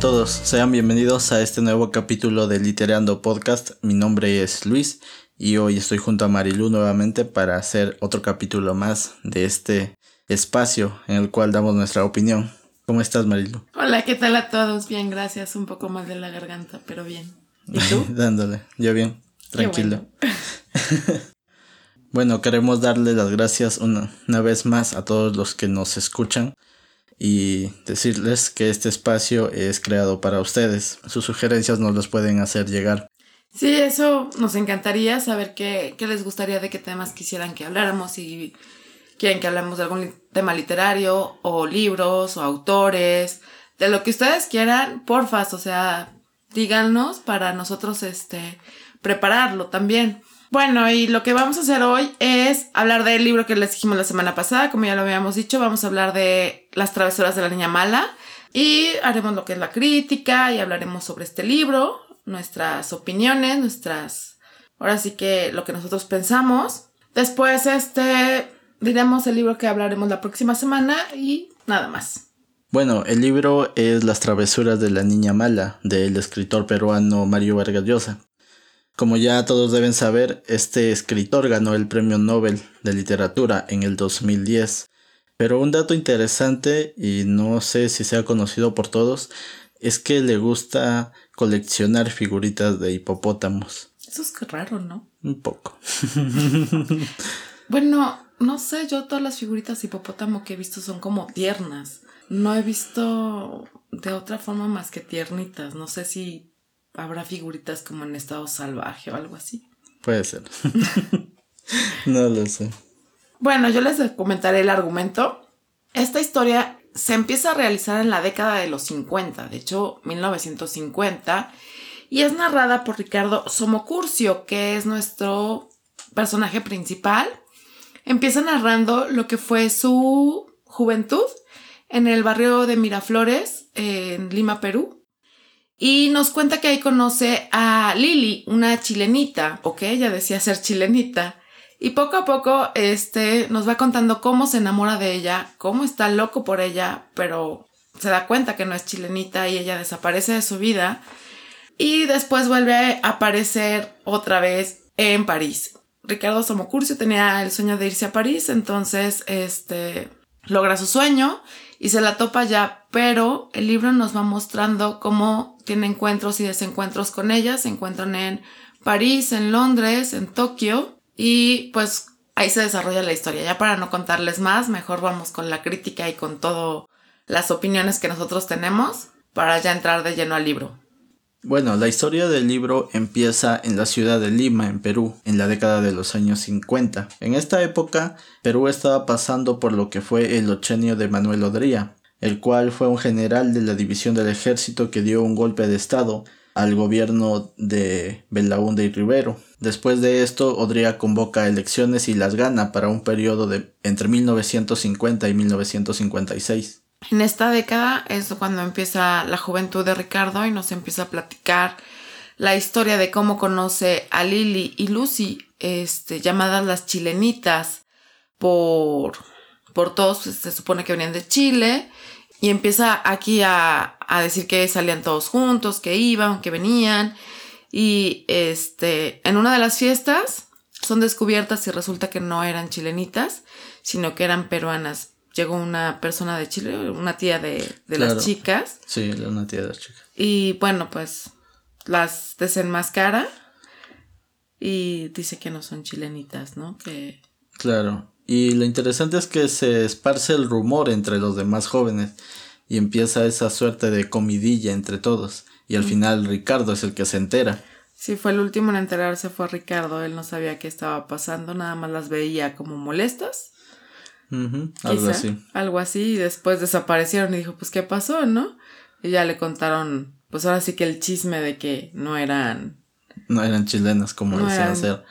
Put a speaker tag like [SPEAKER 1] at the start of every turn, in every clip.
[SPEAKER 1] A todos, sean bienvenidos a este nuevo capítulo de Literando Podcast. Mi nombre es Luis y hoy estoy junto a Marilu nuevamente para hacer otro capítulo más de este espacio en el cual damos nuestra opinión. ¿Cómo estás, Marilu?
[SPEAKER 2] Hola, ¿qué tal a todos? Bien, gracias. Un poco más de la garganta, pero bien. ¿Y tú?
[SPEAKER 1] Dándole, yo bien, tranquilo. Bueno. queremos darle las gracias una, una vez más a todos los que nos escuchan y decirles que este espacio es creado para ustedes. Sus sugerencias nos las pueden hacer llegar.
[SPEAKER 2] Sí, eso nos encantaría saber qué, qué les gustaría de qué temas quisieran que habláramos y quieren que hablemos de algún tema literario o libros o autores, de lo que ustedes quieran, porfas, o sea, díganos para nosotros este prepararlo también. Bueno, y lo que vamos a hacer hoy es hablar del libro que les dijimos la semana pasada, como ya lo habíamos dicho, vamos a hablar de Las travesuras de la niña mala y haremos lo que es la crítica y hablaremos sobre este libro, nuestras opiniones, nuestras ahora sí que lo que nosotros pensamos. Después este diremos el libro que hablaremos la próxima semana y nada más.
[SPEAKER 1] Bueno, el libro es Las travesuras de la niña mala del escritor peruano Mario Vargas Llosa. Como ya todos deben saber, este escritor ganó el Premio Nobel de Literatura en el 2010. Pero un dato interesante, y no sé si sea conocido por todos, es que le gusta coleccionar figuritas de hipopótamos.
[SPEAKER 2] Eso es raro, ¿no?
[SPEAKER 1] Un poco.
[SPEAKER 2] bueno, no sé, yo todas las figuritas hipopótamo que he visto son como tiernas. No he visto de otra forma más que tiernitas. No sé si habrá figuritas como en estado salvaje o algo así.
[SPEAKER 1] Puede ser. no lo sé.
[SPEAKER 2] Bueno, yo les comentaré el argumento. Esta historia se empieza a realizar en la década de los 50, de hecho 1950, y es narrada por Ricardo Somocurcio, que es nuestro personaje principal empieza narrando lo que fue su juventud en el barrio de Miraflores, en Lima, Perú. Y nos cuenta que ahí conoce a Lili, una chilenita, o que ella decía ser chilenita. Y poco a poco, este, nos va contando cómo se enamora de ella, cómo está loco por ella, pero se da cuenta que no es chilenita y ella desaparece de su vida. Y después vuelve a aparecer otra vez en París. Ricardo Somocurcio tenía el sueño de irse a París, entonces este logra su sueño y se la topa ya, pero el libro nos va mostrando cómo tiene encuentros y desencuentros con ella, se encuentran en París, en Londres, en Tokio y pues ahí se desarrolla la historia. Ya para no contarles más, mejor vamos con la crítica y con todas las opiniones que nosotros tenemos para ya entrar de lleno al libro.
[SPEAKER 1] Bueno, la historia del libro empieza en la ciudad de Lima, en Perú, en la década de los años 50. En esta época, Perú estaba pasando por lo que fue el ochenio de Manuel Odría, el cual fue un general de la división del ejército que dio un golpe de estado al gobierno de Belaúnde y Rivero. Después de esto, Odría convoca elecciones y las gana para un periodo de entre 1950 y 1956.
[SPEAKER 2] En esta década es cuando empieza la juventud de Ricardo y nos empieza a platicar la historia de cómo conoce a Lily y Lucy, este, llamadas las chilenitas, por, por todos, pues, se supone que venían de Chile, y empieza aquí a, a, decir que salían todos juntos, que iban, que venían, y este, en una de las fiestas son descubiertas y resulta que no eran chilenitas, sino que eran peruanas llegó una persona de Chile, una tía de, las chicas.
[SPEAKER 1] Sí, una tía de las chicas.
[SPEAKER 2] Y bueno, pues las desenmascara y dice que no son chilenitas, ¿no? Que...
[SPEAKER 1] Claro. Y lo interesante es que se esparce el rumor entre los demás jóvenes y empieza esa suerte de comidilla entre todos. Y al final Ricardo es el que se entera.
[SPEAKER 2] Sí, fue el último en enterarse, fue Ricardo. Él no sabía qué estaba pasando, nada más las veía como molestas
[SPEAKER 1] algo así.
[SPEAKER 2] Algo así, y después desaparecieron y dijo, pues, ¿qué pasó, no? Y ya le contaron, pues ahora sí que el chisme de que no eran...
[SPEAKER 1] No eran chilenas como decían ser.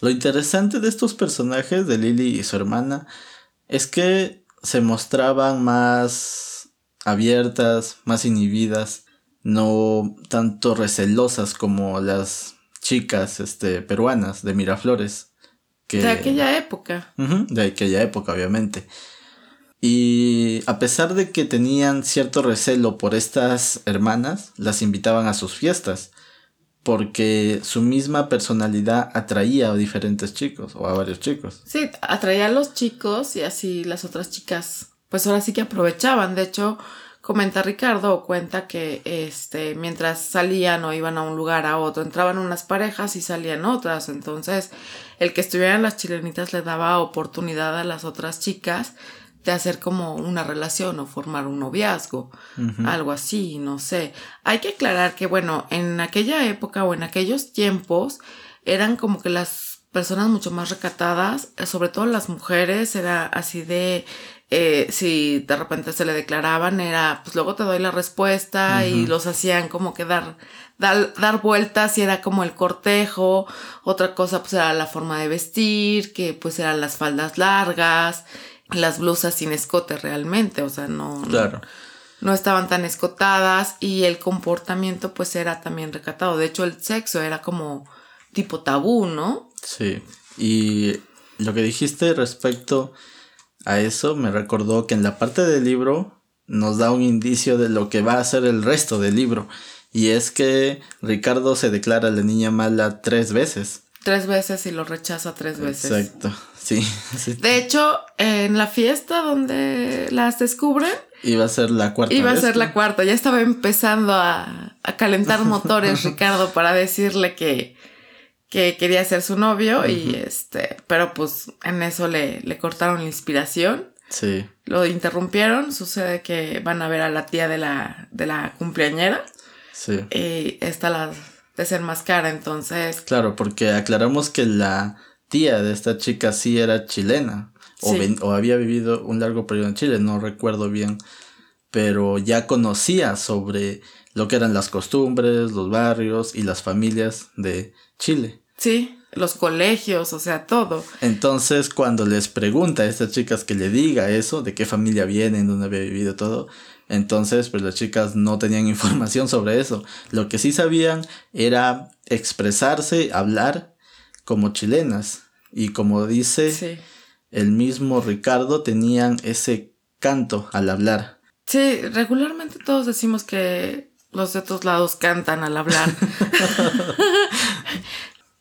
[SPEAKER 1] Lo interesante de estos personajes, de Lily y su hermana, es que se mostraban más abiertas, más inhibidas, no tanto recelosas como las chicas este, peruanas de Miraflores
[SPEAKER 2] de aquella época.
[SPEAKER 1] de aquella época, obviamente. Y a pesar de que tenían cierto recelo por estas hermanas, las invitaban a sus fiestas, porque su misma personalidad atraía a diferentes chicos o a varios chicos.
[SPEAKER 2] Sí, atraía a los chicos y así las otras chicas, pues ahora sí que aprovechaban. De hecho, comenta Ricardo o cuenta que este mientras salían o iban a un lugar a otro entraban unas parejas y salían otras entonces el que estuvieran las chilenitas le daba oportunidad a las otras chicas de hacer como una relación o formar un noviazgo, algo así, no sé. Hay que aclarar que, bueno, en aquella época o en aquellos tiempos eran como que las personas mucho más recatadas, sobre todo las mujeres, era así de, eh, si de repente se le declaraban, era, pues luego te doy la respuesta y los hacían como que dar, dar, vueltas y era como el cortejo, otra cosa pues era la forma de vestir, que pues eran las faldas largas, las blusas sin escote realmente, o sea, no,
[SPEAKER 1] Claro.
[SPEAKER 2] no estaban tan escotadas y el comportamiento pues era también recatado. De hecho, el sexo era como tipo tabú, ¿no?
[SPEAKER 1] Sí. Y lo que dijiste respecto a eso me recordó que en la parte del libro nos da un indicio de lo que va a ser el resto del libro. Y es que Ricardo se declara la niña mala tres veces.
[SPEAKER 2] Tres veces y lo rechaza tres veces.
[SPEAKER 1] Exacto. Sí. sí.
[SPEAKER 2] De hecho, en la fiesta donde las descubren,
[SPEAKER 1] Iba a ser la cuarta
[SPEAKER 2] iba a ser la cuarta. Ya estaba empezando a, a calentar motores Ricardo para decirle que, que quería ser su novio y este, pero pues en eso le, le cortaron la inspiración.
[SPEAKER 1] Sí.
[SPEAKER 2] Lo interrumpieron. Sucede que van a ver a la tía de la, de la cumpleañera
[SPEAKER 1] Sí.
[SPEAKER 2] y esta la desenmascara. Entonces,
[SPEAKER 1] Claro, porque aclaramos que la tía de esta chica sí era chilena. O,
[SPEAKER 2] Sí.
[SPEAKER 1] ven- o había vivido un largo periodo en Chile, no recuerdo bien. Pero ya conocía sobre lo que eran las costumbres, los barrios y las familias de Chile.
[SPEAKER 2] sí, los colegios, o sea, todo.
[SPEAKER 1] Entonces, cuando les pregunta a estas chicas que le diga eso, de qué familia vienen, dónde había vivido todo, entonces, pues las chicas no tenían información sobre eso. Lo que sí sabían era expresarse, hablar como chilenas. Y como dice
[SPEAKER 2] Sí.
[SPEAKER 1] el mismo Ricardo, tenían ese canto al hablar.
[SPEAKER 2] Sí, regularmente todos decimos que los de otros lados cantan al hablar.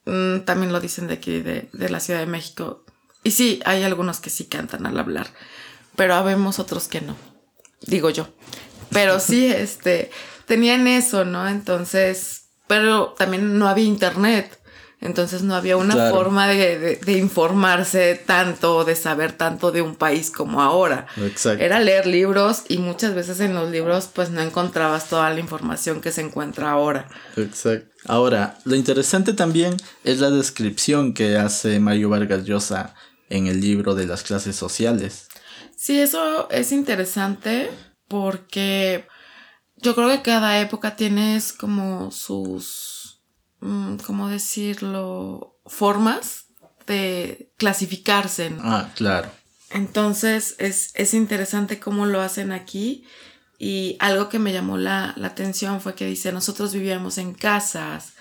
[SPEAKER 2] Mm, También lo dicen de aquí, de, de la Ciudad de México. Y sí, hay algunos que sí cantan al hablar, pero habemos otros que no, digo yo. Pero sí, este, tenían eso, ¿no? Entonces, pero también no había internet. Entonces no había una
[SPEAKER 1] Claro.
[SPEAKER 2] forma de, de- de informarse tanto, de saber tanto de un país como ahora.
[SPEAKER 1] Exacto.
[SPEAKER 2] Era leer libros y muchas veces en los libros pues no encontrabas toda la información que se encuentra ahora.
[SPEAKER 1] Exacto. Ahora, lo interesante también es la descripción que hace Mario Vargas Llosa en el libro de las clases sociales.
[SPEAKER 2] Sí, eso es interesante porque yo creo que cada época tienes como sus, mm, ¿cómo decirlo? Formas de clasificarse. ¿no?
[SPEAKER 1] Ah, claro.
[SPEAKER 2] Entonces es, es interesante cómo lo hacen aquí. Y algo que me llamó la, la atención fue que dice, nosotros vivíamos en casas,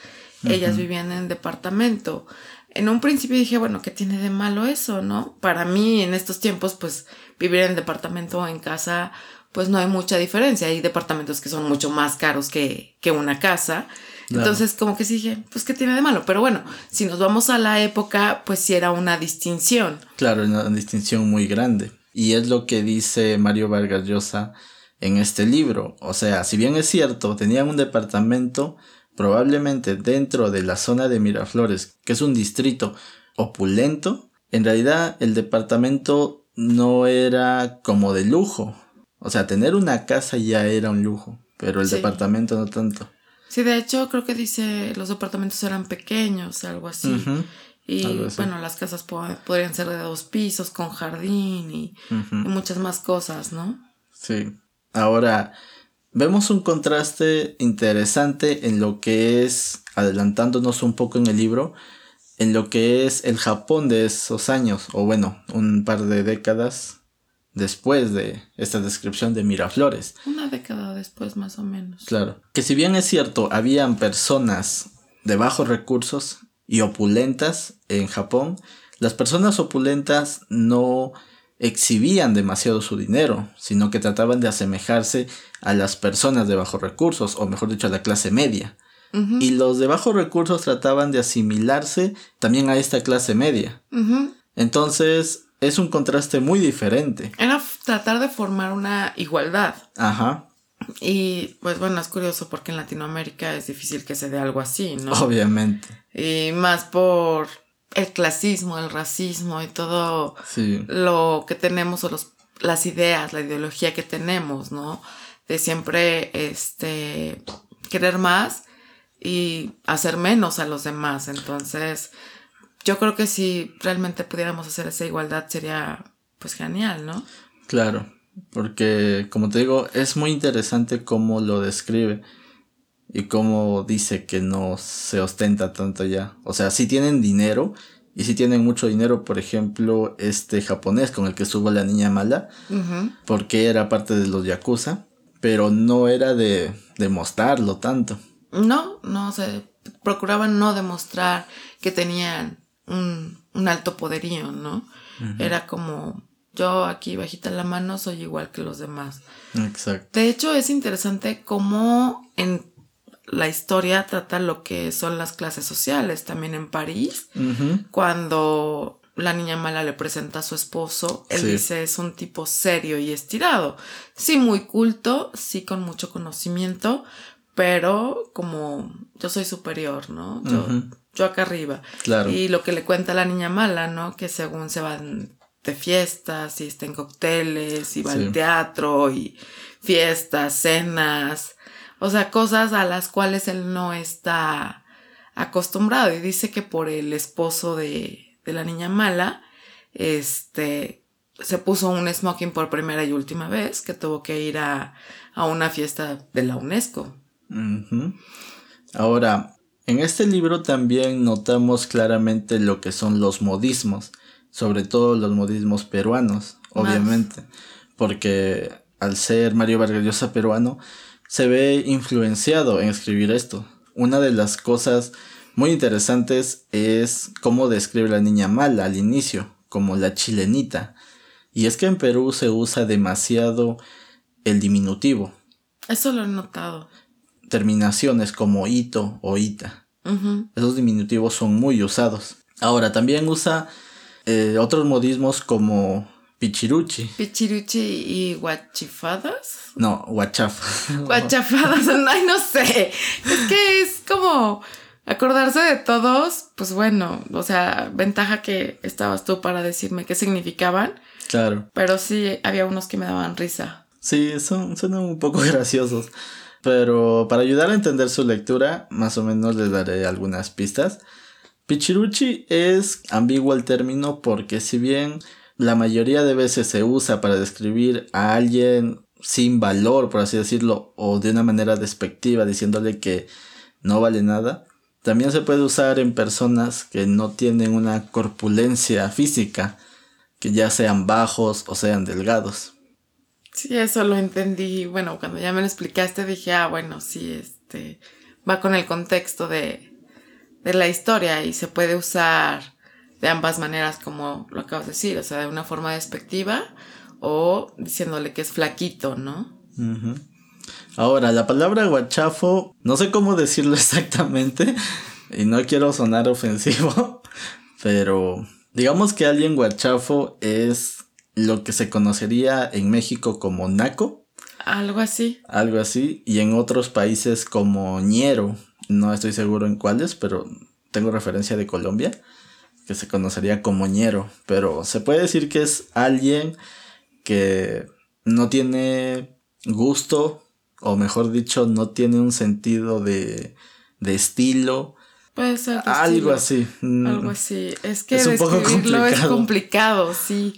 [SPEAKER 2] ellas vivían en departamento. En un principio dije, bueno, ¿qué tiene de malo eso, no? Para mí en estos tiempos, pues vivir en departamento o en casa, pues no hay mucha diferencia. Hay departamentos que son mucho más caros que, que una casa.
[SPEAKER 1] Claro.
[SPEAKER 2] Entonces, como que sí dije, pues ¿qué tiene de malo? Pero bueno, si nos vamos a la época, pues sí era una distinción.
[SPEAKER 1] Claro, una distinción muy grande. Y es lo que dice Mario Vargas Llosa en este libro. O sea, si bien es cierto, tenían un departamento probablemente dentro de la zona de Miraflores, que es un distrito opulento, en realidad el departamento no era como de lujo. O sea, tener una casa ya era un lujo, pero el
[SPEAKER 2] Sí.
[SPEAKER 1] departamento no tanto.
[SPEAKER 2] Sí, de hecho, creo que dice los departamentos eran pequeños, algo así. Y
[SPEAKER 1] algo así.
[SPEAKER 2] bueno, las casas po- podrían ser de dos pisos, con jardín y muchas más cosas, ¿no?
[SPEAKER 1] Sí. Ahora, vemos un contraste interesante en lo que es, adelantándonos un poco en el libro, en lo que es el Japón de esos años, o bueno, un par de décadas después de esta descripción de Miraflores.
[SPEAKER 2] Una década después, más o menos.
[SPEAKER 1] Claro. Que si bien es cierto, habían personas de bajos recursos y opulentas en Japón, las personas opulentas no exhibían demasiado su dinero, sino que trataban de asemejarse a las personas de bajos recursos, o mejor dicho, a la clase media. Y los de bajos recursos trataban de asimilarse también a esta clase media. Entonces, es un contraste muy diferente.
[SPEAKER 2] Era tratar de formar una igualdad.
[SPEAKER 1] Ajá.
[SPEAKER 2] Y pues bueno, es curioso porque en Latinoamérica es difícil que se dé algo así, ¿no?
[SPEAKER 1] Obviamente.
[SPEAKER 2] Y más por el clasismo, el racismo y todo lo que tenemos o los, las ideas, la ideología que tenemos, ¿no? De siempre este querer más y hacer menos a los demás. Entonces, yo creo que si realmente pudiéramos hacer esa igualdad sería pues genial, ¿no?
[SPEAKER 1] Claro, porque como te digo, es muy interesante cómo lo describe y cómo dice que no se ostenta tanto ya. O sea, si tienen dinero y si tienen mucho dinero, por ejemplo, este japonés con el que estuvo la niña mala, porque era parte de los yakuza, pero no era de demostrarlo tanto.
[SPEAKER 2] No, no, se procuraban no demostrar que tenían un, alto poderío, ¿no? Era como, yo aquí bajita la mano soy igual que los demás.
[SPEAKER 1] Exacto.
[SPEAKER 2] De hecho, es interesante cómo en la historia trata lo que son las clases sociales. También en París, cuando la niña mala le presenta a su esposo, él dice es un tipo serio y estirado. Sí, muy culto, sí con mucho conocimiento, pero como yo soy superior, ¿no? Yo, yo acá arriba. Claro. Y lo que le cuenta la niña mala, ¿no? Que según se van de fiestas y está en cócteles y va al teatro y fiestas, cenas, o sea, cosas a las cuales él no está acostumbrado y dice que por el esposo de, de la niña mala, este, se puso un smoking por primera y última vez, que tuvo que ir a, a una fiesta de la UNESCO.
[SPEAKER 1] Ahora, en este libro también notamos claramente lo que son los modismos, sobre todo los modismos peruanos, obviamente, porque al ser Mario Vargas Llosa peruano, se ve influenciado en escribir esto. Una de las cosas muy interesantes es cómo describe la niña mala al inicio, como la chilenita. Y es que en Perú se usa demasiado el diminutivo.
[SPEAKER 2] Eso lo he notado
[SPEAKER 1] terminaciones como ito o ita. Esos diminutivos son muy usados. Ahora, también usa eh, otros modismos como pichiruchi.
[SPEAKER 2] Pichiruchi y guachifadas.
[SPEAKER 1] No, guachaf.
[SPEAKER 2] Guachafadas, ay, no sé. Es que es como acordarse de todos, pues bueno, o sea, ventaja que estabas tú para decirme qué significaban.
[SPEAKER 1] Claro.
[SPEAKER 2] Pero sí, había unos que me daban risa.
[SPEAKER 1] Sí, son, son un poco graciosos. Pero para ayudar a entender su lectura, más o menos les daré algunas pistas. Pichiruchi es ambiguo el término porque si bien la mayoría de veces se usa para describir a alguien sin valor, por así decirlo, o de una manera despectiva, diciéndole que no vale nada, también se puede usar en personas que no tienen una corpulencia física, que ya sean bajos o sean delgados.
[SPEAKER 2] Sí, eso lo entendí. Bueno, cuando ya me lo explicaste dije, ah, bueno, sí, este, va con el contexto de, de la historia y se puede usar de ambas maneras, como lo acabas de decir, o sea, de una forma despectiva o diciéndole que es flaquito, ¿no?
[SPEAKER 1] Ahora, la palabra guachafo, no sé cómo decirlo exactamente y no quiero sonar ofensivo, pero digamos que alguien guachafo es lo que se conocería en México como naco.
[SPEAKER 2] Algo así.
[SPEAKER 1] Algo así. Y en otros países como ñero. No estoy seguro en cuáles, pero tengo referencia de Colombia. Que se conocería como ñero. Pero se puede decir que es alguien que no tiene gusto. O mejor dicho, no tiene un sentido de, de estilo.
[SPEAKER 2] Puede ser.
[SPEAKER 1] Algo así.
[SPEAKER 2] Algo así. Es que describirlo es complicado, sí.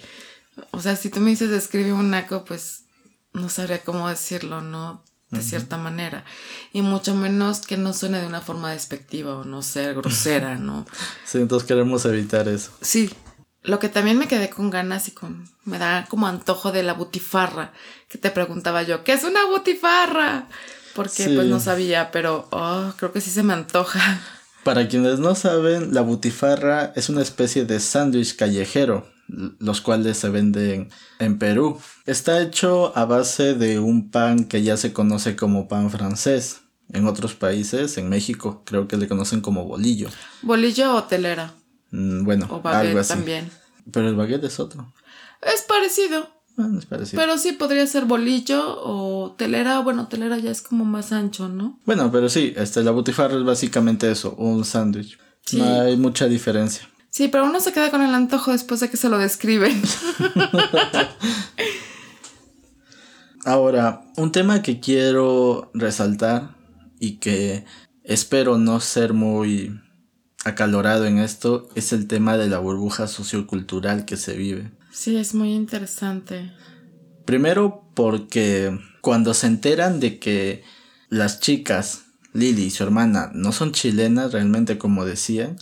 [SPEAKER 2] O sea, si tú me dices describe un naco, pues no sabría cómo decirlo, ¿no? De cierta manera. Y mucho menos que no suene de una forma despectiva o no ser grosera, ¿no?
[SPEAKER 1] sí, entonces queremos evitar eso.
[SPEAKER 2] Sí. Lo que también me quedé con ganas y con. me da como antojo de la butifarra. Que te preguntaba yo, ¿qué es una butifarra? Porque pues no sabía, pero oh, creo que sí se me antoja.
[SPEAKER 1] Para quienes no saben, la butifarra es una especie de sándwich callejero los cuales se venden en Perú. Está hecho a base de un pan que ya se conoce como pan francés. En otros países, en México, creo que le conocen como bolillo.
[SPEAKER 2] ¿Bolillo o telera?
[SPEAKER 1] Mm, bueno,
[SPEAKER 2] o algo así. también.
[SPEAKER 1] Pero el baguette es otro.
[SPEAKER 2] Es parecido.
[SPEAKER 1] Bueno, es parecido.
[SPEAKER 2] Pero sí podría ser bolillo o telera. Bueno, telera ya es como más ancho, ¿no?
[SPEAKER 1] Bueno, pero sí, este, la butifarra es básicamente eso, un sándwich. No hay mucha diferencia.
[SPEAKER 2] Sí, pero uno se queda con el antojo después de que se lo describen.
[SPEAKER 1] Ahora, un tema que quiero resaltar y que espero no ser muy acalorado en esto es el tema de la burbuja sociocultural que se vive.
[SPEAKER 2] Sí, es muy interesante.
[SPEAKER 1] Primero porque cuando se enteran de que las chicas, Lily y su hermana, no son chilenas realmente como decían,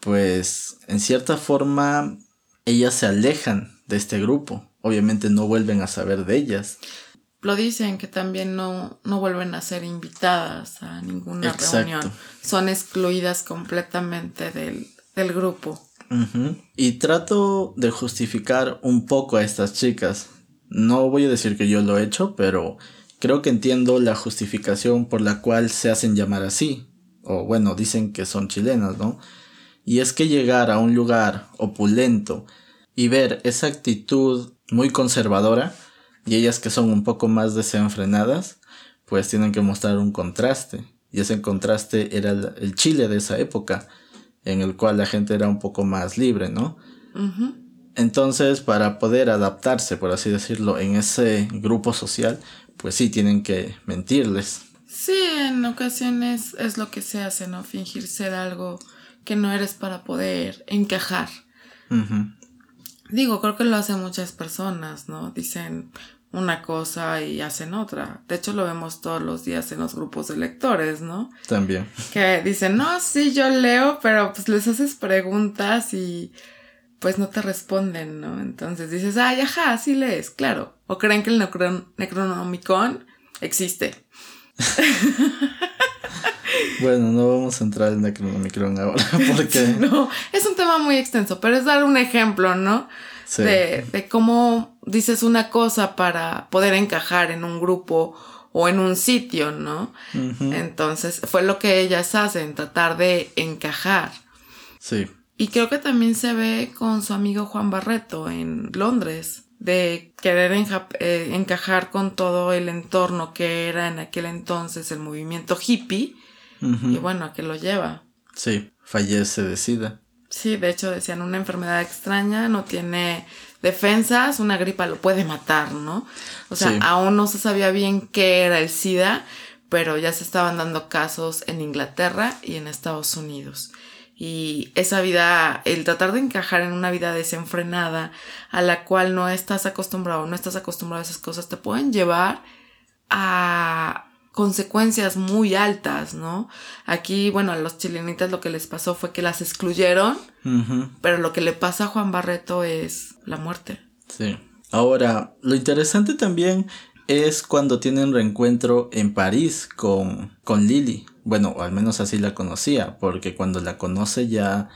[SPEAKER 1] pues en cierta forma ellas se alejan de este grupo. Obviamente no vuelven a saber de ellas.
[SPEAKER 2] Lo dicen que también no, no vuelven a ser invitadas a ninguna reunión. Son excluidas completamente del, del grupo.
[SPEAKER 1] Y trato de justificar un poco a estas chicas. No voy a decir que yo lo he hecho, pero creo que entiendo la justificación por la cual se hacen llamar así. O bueno, dicen que son chilenas, ¿no? Y es que llegar a un lugar opulento y ver esa actitud muy conservadora y ellas que son un poco más desenfrenadas, pues tienen que mostrar un contraste. Y ese contraste era el, Chile de esa época en el cual la gente era un poco más libre, ¿no? Entonces, para poder adaptarse, por así decirlo, en ese grupo social, pues sí tienen que mentirles.
[SPEAKER 2] Sí, en ocasiones es lo que se hace, ¿no? Fingir ser algo que no eres para poder encajar. Digo, creo que lo hacen muchas personas, ¿no? Dicen una cosa y hacen otra. De hecho, lo vemos todos los días en los grupos de lectores, ¿no?
[SPEAKER 1] También.
[SPEAKER 2] Que dicen, no, sí, yo leo, pero pues les haces preguntas y pues no te responden, ¿no? Entonces dices, ay, ajá, sí lees, claro. O creen que el Necronomicon existe.
[SPEAKER 1] bueno, no vamos a entrar en Necronomicon ahora porque...
[SPEAKER 2] no, es un tema muy extenso, pero es dar un ejemplo, ¿no? De, de cómo dices una cosa para poder encajar en un grupo o en un sitio, ¿no? Entonces fue lo que ellas hacen, tratar de encajar.
[SPEAKER 1] Sí.
[SPEAKER 2] Y creo que también se ve con su amigo Juan Barreto en Londres, de querer eh, encajar con todo el entorno que era en aquel entonces el movimiento hippie. Y bueno, ¿a qué lo lleva?
[SPEAKER 1] Sí, fallece de SIDA.
[SPEAKER 2] Sí, de hecho decían una enfermedad extraña, no tiene defensas, una gripa lo puede matar, ¿no? O sea, aún no se sabía bien qué era el SIDA, pero ya se estaban dando casos en Inglaterra y en Estados Unidos. Y esa vida, el tratar de encajar en una vida desenfrenada a la cual no estás acostumbrado, no estás acostumbrado a esas cosas, te pueden llevar a consecuencias muy altas, ¿no? Aquí, bueno, a los chilenitas lo que les pasó fue que las excluyeron, pero lo que le pasa a Juan Barreto es la muerte.
[SPEAKER 1] Sí. Ahora, lo interesante también es cuando tienen reencuentro en París con, con Lily. Bueno, al menos así la conocía, porque cuando la conoce ya,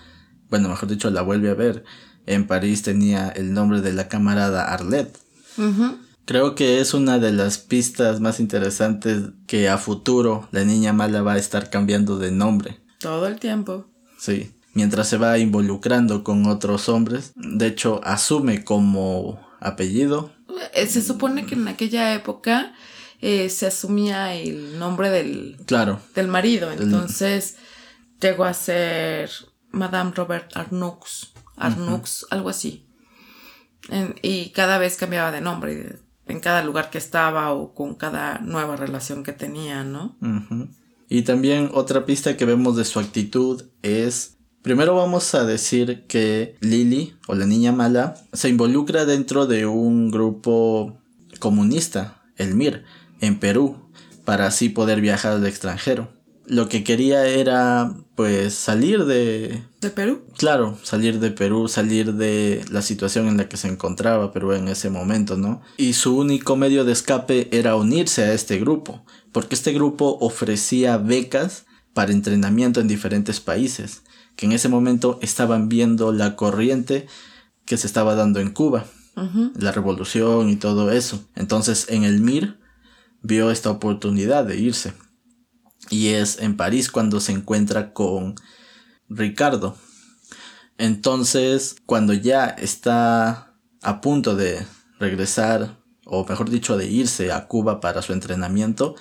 [SPEAKER 1] bueno, mejor dicho, la vuelve a ver. En París tenía el nombre de la camarada Arlette. Creo que es una de las pistas más interesantes que a futuro la niña mala va a estar cambiando de nombre.
[SPEAKER 2] Todo el tiempo.
[SPEAKER 1] Sí, mientras se va involucrando con otros hombres. De hecho, asume como apellido.
[SPEAKER 2] Eh, se supone que en aquella época eh, se asumía el nombre del,
[SPEAKER 1] claro,
[SPEAKER 2] del marido. Entonces llegó a ser Madame Robert Arnoux. Arnoux, algo así. y cada vez cambiaba de nombre en cada lugar que estaba o con cada nueva relación que tenía, ¿no?
[SPEAKER 1] Y también otra pista que vemos de su actitud es, primero vamos a decir que Lily, o la niña mala, se involucra dentro de un grupo comunista, el MIR, en Perú, para así poder viajar al extranjero lo que quería era pues salir de...
[SPEAKER 2] ¿De Perú?
[SPEAKER 1] Claro, salir de Perú, salir de la situación en la que se encontraba Perú en ese momento, ¿no? Y su único medio de escape era unirse a este grupo, porque este grupo ofrecía becas para entrenamiento en diferentes países, que en ese momento estaban viendo la corriente que se estaba dando en Cuba, la revolución y todo eso. Entonces en el MIR vio esta oportunidad de irse. Y es en París cuando se encuentra con Ricardo. Entonces, cuando ya está a punto de regresar, o mejor dicho, de irse a Cuba para su entrenamiento,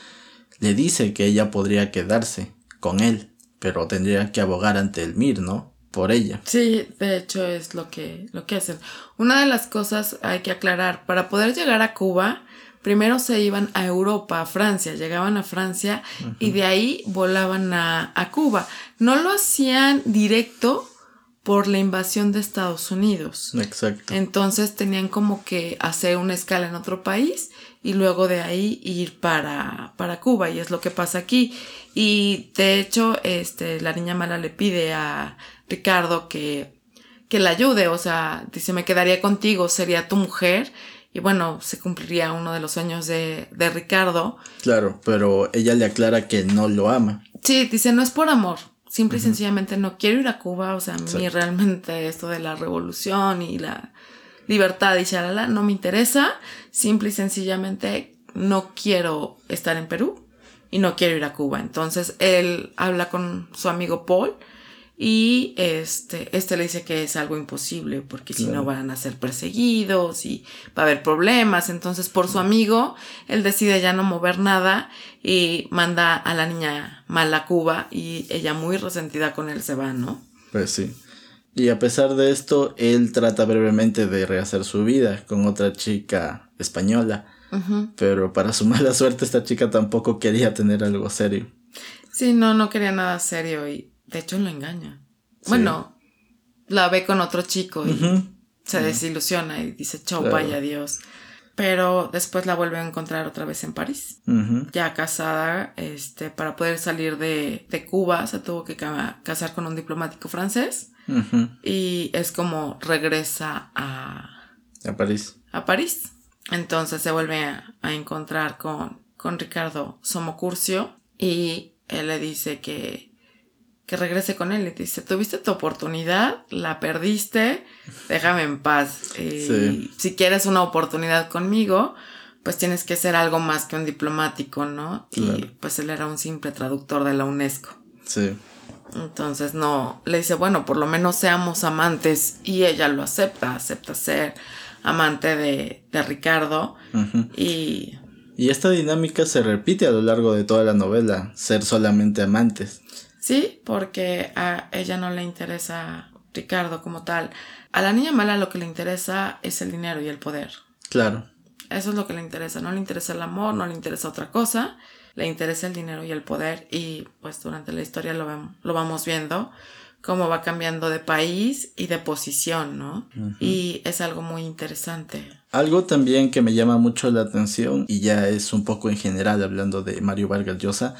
[SPEAKER 1] le dice que ella podría quedarse con él, pero tendría que abogar ante el MIR, ¿no? Por ella.
[SPEAKER 2] Sí, de hecho es lo que, lo que hacen. Una de las cosas hay que aclarar, para poder llegar a Cuba, primero se iban a Europa, a Francia, llegaban a Francia y de ahí volaban a, a Cuba. No lo hacían directo por la invasión de Estados Unidos.
[SPEAKER 1] Exacto.
[SPEAKER 2] Entonces tenían como que hacer una escala en otro país y luego de ahí ir para, para Cuba y es lo que pasa aquí. Y de hecho, este, la niña mala le pide a Ricardo que, que la ayude, o sea, dice, me quedaría contigo, sería tu mujer. Y bueno, se cumpliría uno de los sueños de, de Ricardo.
[SPEAKER 1] Claro, pero ella le aclara que no lo ama.
[SPEAKER 2] Sí, dice, no es por amor, Simple y sencillamente no quiero ir a Cuba, o sea, a mí realmente esto de la revolución y la libertad y shalala no me interesa. Simple y sencillamente no quiero estar en Perú y no quiero ir a Cuba. Entonces él habla con su amigo Paul y este, este le dice que es algo imposible porque si no van a ser perseguidos y va a haber problemas. Entonces, por su amigo, él decide ya no mover nada y manda a la niña mal a Cuba y ella muy resentida con él se va, ¿no?
[SPEAKER 1] Pues sí. Y a pesar de esto, él trata brevemente de rehacer su vida con otra chica española. Pero para su mala suerte, esta chica tampoco quería tener algo serio.
[SPEAKER 2] Sí, no, no quería nada serio y de hecho, lo engaña. Bueno, la ve con otro chico y se desilusiona y dice, chau, vaya Dios. Pero después la vuelve a encontrar otra vez en París. Ya casada, este, para poder salir de, de Cuba, se tuvo que casar con un diplomático francés. Y es como regresa a...
[SPEAKER 1] A París.
[SPEAKER 2] A París. Entonces se vuelve a, a encontrar con, con Ricardo Somocurcio y él le dice que que regrese con él y dice, tuviste tu oportunidad, la perdiste, déjame en paz. Eh, si quieres una oportunidad conmigo, pues tienes que ser algo más que un diplomático, ¿no? Y pues él era un simple traductor de la UNESCO.
[SPEAKER 1] Sí.
[SPEAKER 2] Entonces no, le dice, bueno, por lo menos seamos amantes y ella lo acepta, acepta ser amante de, de Ricardo y...
[SPEAKER 1] Y esta dinámica se repite a lo largo de toda la novela, ser solamente amantes.
[SPEAKER 2] Sí, porque a ella no le interesa Ricardo como tal. A la niña mala lo que le interesa es el dinero y el poder.
[SPEAKER 1] Claro.
[SPEAKER 2] Eso es lo que le interesa. No le interesa el amor, no le interesa otra cosa. Le interesa el dinero y el poder. Y pues durante la historia lo, vemos, lo vamos viendo cómo va cambiando de país y de posición, ¿no? Y es algo muy interesante.
[SPEAKER 1] Algo también que me llama mucho la atención, y ya es un poco en general hablando de Mario Vargas Llosa,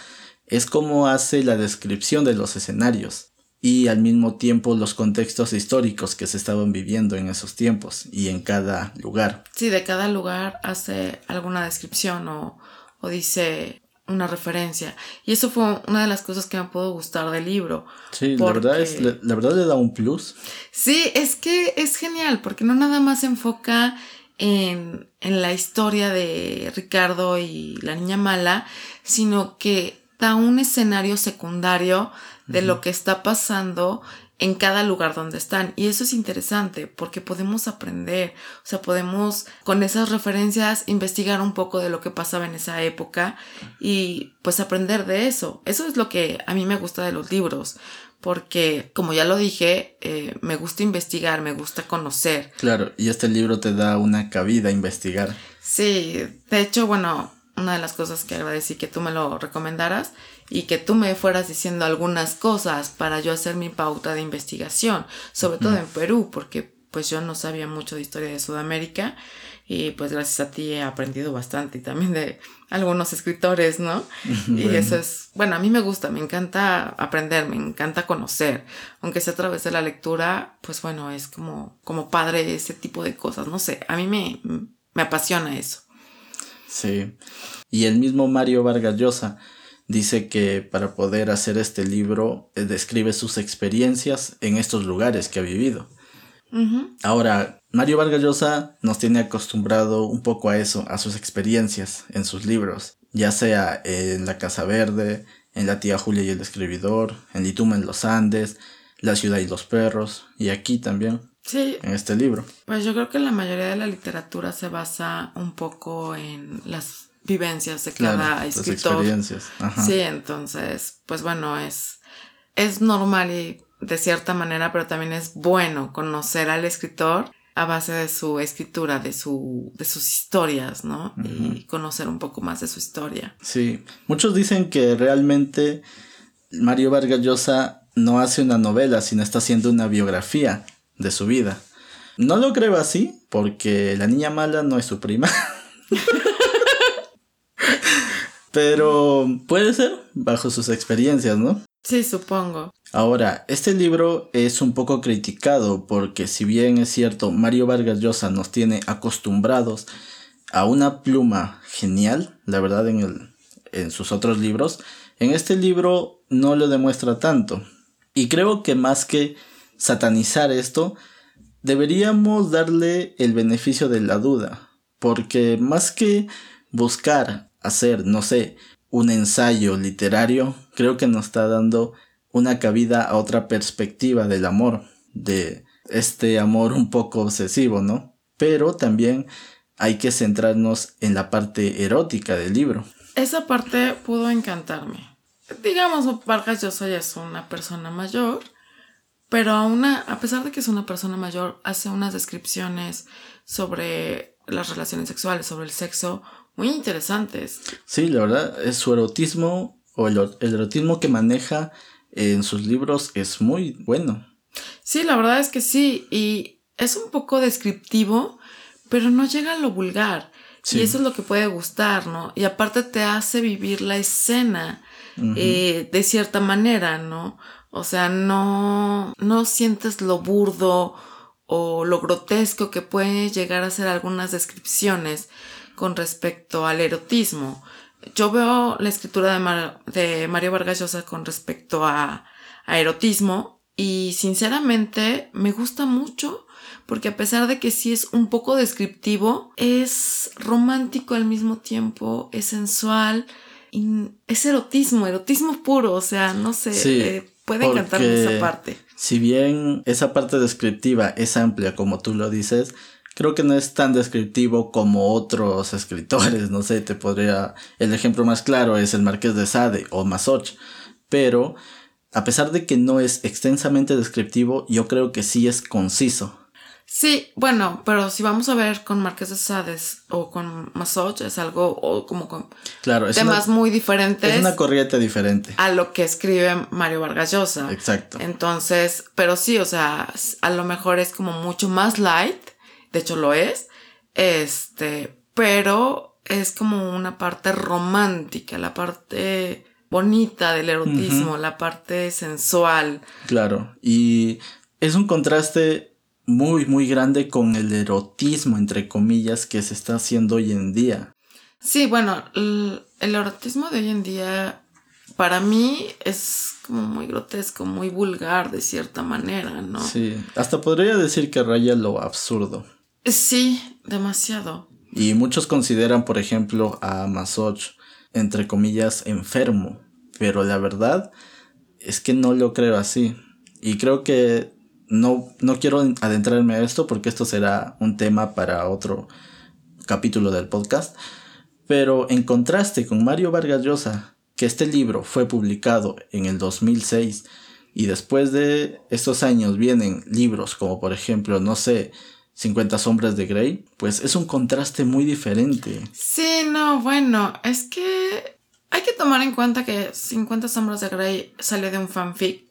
[SPEAKER 1] es como hace la descripción de los escenarios y al mismo tiempo los contextos históricos que se estaban viviendo en esos tiempos y en cada lugar.
[SPEAKER 2] Sí, de cada lugar hace alguna descripción o, o dice una referencia. Y eso fue una de las cosas que me pudo gustar del libro.
[SPEAKER 1] Sí, la, verdad es, la, verdad le da un plus.
[SPEAKER 2] Sí, es que es genial, porque no nada más se enfoca en, en la historia de Ricardo y la niña mala, sino que un escenario secundario de lo que está pasando en cada lugar donde están. Y eso es interesante porque podemos aprender, o sea, podemos con esas referencias investigar un poco de lo que pasaba en esa época y pues aprender de eso. Eso es lo que a mí me gusta de los libros. Porque, como ya lo dije, eh, me gusta investigar, me gusta conocer.
[SPEAKER 1] Claro, y este libro te da una cabida a investigar.
[SPEAKER 2] Sí, de hecho, bueno, una de las cosas que agradecí que tú me lo recomendaras y que tú me fueras diciendo algunas cosas para yo hacer mi pauta de investigación, sobre todo en Perú, porque pues yo no sabía mucho de historia de Sudamérica y pues gracias a ti he aprendido bastante y también de algunos escritores, ¿no? Y eso es, bueno, a mí me gusta, me encanta aprender, me encanta conocer, aunque sea a través de la lectura, pues bueno, es como, como padre ese tipo de cosas, no sé, a mí me, me apasiona eso.
[SPEAKER 1] Sí. Y el mismo Mario Vargas Llosa dice que para poder hacer este libro eh, describe sus experiencias en estos lugares que ha vivido. Ahora, Mario Vargas Llosa nos tiene acostumbrado un poco a eso, a sus experiencias en sus libros, ya sea en La Casa Verde, en La tía Julia y el escribidor, en Lituma en los Andes, La ciudad y los perros, y aquí también.
[SPEAKER 2] Sí.
[SPEAKER 1] En este libro.
[SPEAKER 2] Pues yo creo que la mayoría de la literatura se basa un poco en las vivencias de cada escritor. experiencias. Sí, entonces, pues bueno, es, es normal y de cierta manera, pero también es bueno conocer al escritor a base de su escritura, de, su, de sus historias, ¿no? Y conocer un poco más de su historia.
[SPEAKER 1] Sí, muchos dicen que realmente Mario Vargas Llosa no hace una novela, sino está haciendo una biografía de su vida. No lo creo así, porque la niña mala no es su prima. Pero puede ser bajo sus experiencias, ¿no?
[SPEAKER 2] Sí, supongo.
[SPEAKER 1] Ahora, este libro es un poco criticado porque si bien es cierto, Mario Vargas Llosa nos tiene acostumbrados a una pluma genial, la verdad en, el, en sus otros libros, en este libro no lo demuestra tanto. Y creo que más que satanizar esto, deberíamos darle el beneficio de la duda, porque más que buscar hacer, no sé, un ensayo literario, creo que nos está dando una cabida a otra perspectiva del amor, de este amor un poco obsesivo, ¿no? Pero también hay que centrarnos en la parte erótica del libro.
[SPEAKER 2] Esa parte pudo encantarme. Digamos, Vargas yo soy es una persona mayor, pero a, una, a pesar de que es una persona mayor, hace unas descripciones sobre las relaciones sexuales, sobre el sexo, muy interesantes.
[SPEAKER 1] Sí, la verdad, es su erotismo o el, erotismo que maneja en sus libros es muy bueno.
[SPEAKER 2] Sí, la verdad es que sí, y es un poco descriptivo, pero no llega a lo vulgar. Y eso es lo que puede gustar, ¿no? Y aparte te hace vivir la escena eh, de cierta manera, ¿no? O sea, no, no sientes lo burdo o lo grotesco que puede llegar a ser algunas descripciones con respecto al erotismo. Yo veo la escritura de, de Mario Vargas Llosa con respecto a, a erotismo y sinceramente me gusta mucho porque a pesar de que sí es un poco descriptivo, es romántico al mismo tiempo, es sensual, y es erotismo, erotismo puro, o sea, no sé, eh, puede encantarme esa parte.
[SPEAKER 1] Si bien esa parte descriptiva es amplia, como tú lo dices, creo que no es tan descriptivo como otros escritores, no sé, te podría, el ejemplo más claro es el Marqués de Sade o Masoch, pero a pesar de que no es extensamente descriptivo, yo creo que sí es conciso.
[SPEAKER 2] Sí, bueno, pero si vamos a ver con Marqués de Sade o con Masoch, es algo o como con
[SPEAKER 1] claro,
[SPEAKER 2] temas muy diferentes.
[SPEAKER 1] Es una corriente diferente.
[SPEAKER 2] A lo que escribe Mario Vargas Llosa.
[SPEAKER 1] Exacto.
[SPEAKER 2] Entonces, pero sí, o sea, a lo mejor es como mucho más light de hecho lo es, este, pero es como una parte romántica, la parte bonita del erotismo, la parte sensual.
[SPEAKER 1] Claro, y es un contraste muy, muy grande con el erotismo, entre comillas, que se está haciendo hoy en día.
[SPEAKER 2] Sí, bueno, el, el erotismo de hoy en día para mí es como muy grotesco, muy vulgar de cierta manera, ¿no?
[SPEAKER 1] Sí, hasta podría decir que raya lo absurdo.
[SPEAKER 2] Sí, demasiado.
[SPEAKER 1] Y muchos consideran, por ejemplo, a Masoch, entre comillas, enfermo. Pero la verdad es que no lo creo así. Y creo que no, no quiero adentrarme a esto porque esto será un tema para otro capítulo del podcast. Pero en contraste con Mario Vargas Llosa, que este libro fue publicado en el 2006 y después de estos años vienen libros como por ejemplo, no sé, 50 sombras de Grey, pues es un contraste muy diferente.
[SPEAKER 2] Sí, no, bueno, es que hay que tomar en cuenta que 50 sombras de Grey salió de un fanfic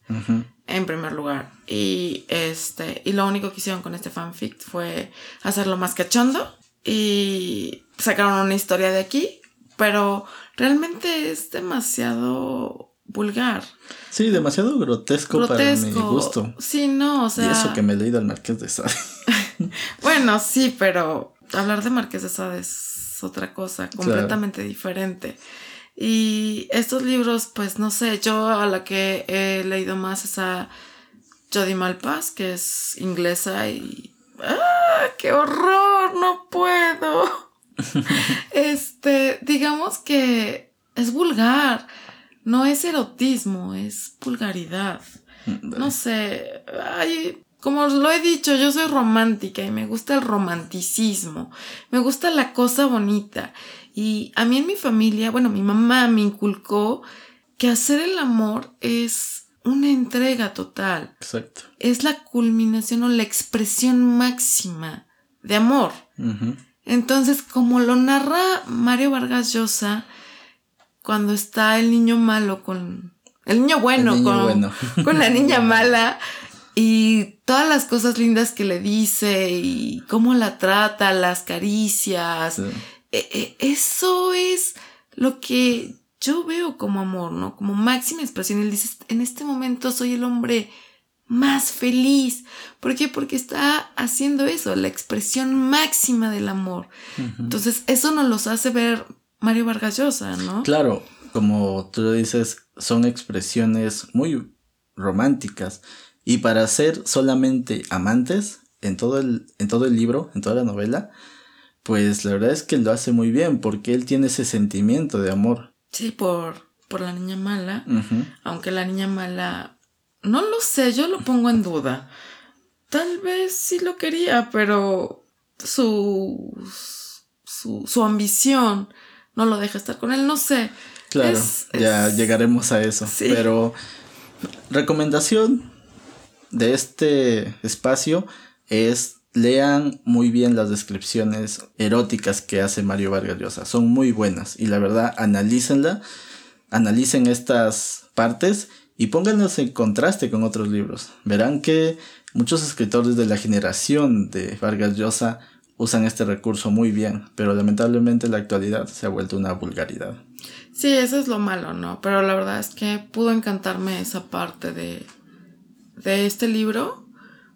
[SPEAKER 2] en primer lugar y este y lo único que hicieron con este fanfic fue hacerlo más cachondo y sacaron una historia de aquí, pero realmente es demasiado vulgar.
[SPEAKER 1] Sí, demasiado grotesco, para mi gusto.
[SPEAKER 2] Sí, no, o sea.
[SPEAKER 1] Y eso que me he leído al Marqués de Sade.
[SPEAKER 2] bueno, sí, pero hablar de Marqués de Sade es otra cosa, completamente diferente. Y estos libros, pues no sé, yo a la que he leído más es a Jodie Malpass, que es inglesa y... ¡Ah! ¡Qué horror! No puedo. este, digamos que es vulgar. No es erotismo, es vulgaridad. No sé. Ay, como lo he dicho, yo soy romántica y me gusta el romanticismo. Me gusta la cosa bonita. Y a mí en mi familia, bueno, mi mamá me inculcó que hacer el amor es una entrega total.
[SPEAKER 1] Exacto.
[SPEAKER 2] Es la culminación o la expresión máxima de amor. Entonces, como lo narra Mario Vargas Llosa, cuando está el niño malo con. El niño bueno, con, con la niña mala. Y todas las cosas lindas que le dice y cómo la trata, las caricias. E, e, eso es lo que yo veo como amor, ¿no? Como máxima expresión. Él dice, en este momento soy el hombre más feliz. ¿Por qué? Porque está haciendo eso, la expresión máxima del amor. Entonces, eso nos los hace ver Mario Vargas Llosa, ¿no?
[SPEAKER 1] Claro, como tú dices, son expresiones muy románticas. Y para ser solamente amantes, en todo el, en todo el libro, en toda la novela, pues la verdad es que lo hace muy bien, porque él tiene ese sentimiento de amor.
[SPEAKER 2] Sí, por, por la niña mala. Aunque la niña mala, no lo sé, yo lo pongo en duda. Tal vez sí lo quería, pero su, su, su ambición no lo deja estar con él, no sé.
[SPEAKER 1] Claro, ya llegaremos a eso. Pero recomendación de este espacio es lean muy bien las descripciones eróticas que hace Mario Vargas Llosa. Son muy buenas y la verdad analícenla, analicen estas partes y pónganlas en contraste con otros libros. Verán que muchos escritores de la generación de Vargas Llosa usan este recurso muy bien, pero lamentablemente en la actualidad se ha vuelto una vulgaridad.
[SPEAKER 2] Sí, eso es lo malo, ¿no? Pero la verdad es que pudo encantarme esa parte de, de este libro